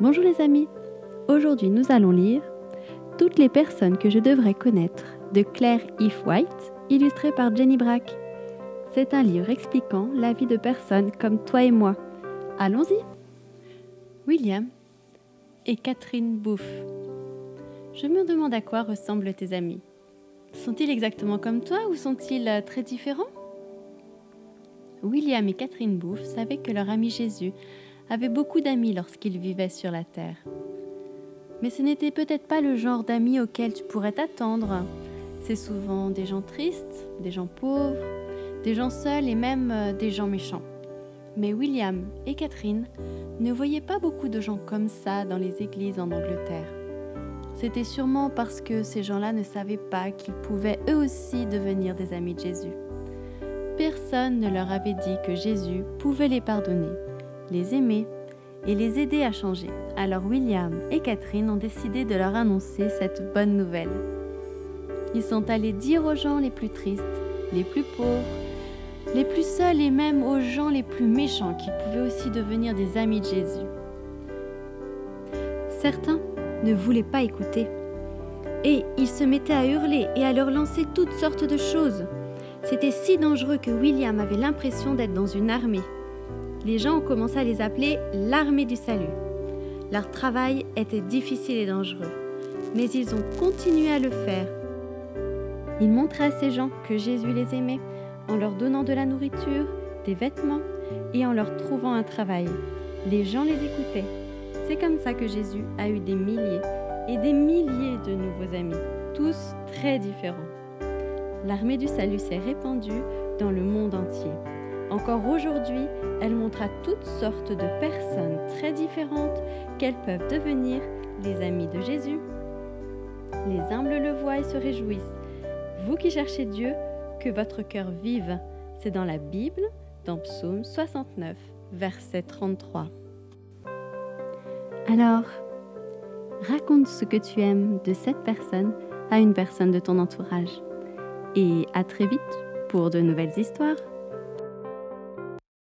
Bonjour les amis, aujourd'hui nous allons lire Toutes les personnes que je devrais connaître de Claire If White, illustré par Jenny Brack. C'est un livre expliquant la vie de personnes comme toi et moi. Allons-y William et Catherine Booth. Je me demande à quoi ressemblent tes amis. Sont-ils exactement comme toi ou sont-ils euh, très différents? William et Catherine Booth savaient que leur ami Jésus avait beaucoup d'amis lorsqu'ils vivaient sur la terre. Mais ce n'était peut-être pas le genre d'amis auquel tu pourrais t'attendre. C'est souvent des gens tristes, des gens pauvres, des gens seuls et même euh, des gens méchants. Mais William et Catherine ne voyaient pas beaucoup de gens comme ça dans les églises en Angleterre. C'était sûrement parce que ces gens-là ne savaient pas qu'ils pouvaient eux aussi devenir des amis de Jésus. Personne ne leur avait dit que Jésus pouvait les pardonner les aimer et les aider à changer. Alors William et Catherine ont décidé de leur annoncer cette bonne nouvelle. Ils sont allés dire aux gens les plus tristes, les plus pauvres, les plus seuls et même aux gens les plus méchants qui pouvaient aussi devenir des amis de Jésus. Certains ne voulaient pas écouter et ils se mettaient à hurler et à leur lancer toutes sortes de choses. C'était si dangereux que William avait l'impression d'être dans une armée les gens ont commencé à les appeler l'armée du salut. Leur travail était difficile et dangereux, mais ils ont continué à le faire. Ils montraient à ces gens que Jésus les aimait en leur donnant de la nourriture, des vêtements et en leur trouvant un travail. Les gens les écoutaient. C'est comme ça que Jésus a eu des milliers et des milliers de nouveaux amis, tous très différents. L'armée du salut s'est répandue dans le monde entier. Encore aujourd'hui, elle montre à toutes sortes de personnes très différentes qu'elles peuvent devenir les amis de Jésus. Les humbles le voient et se réjouissent. Vous qui cherchez Dieu, que votre cœur vive. C'est dans la Bible, dans Psaume 69, verset 33. Alors, raconte ce que tu aimes de cette personne à une personne de ton entourage. Et à très vite pour de nouvelles histoires.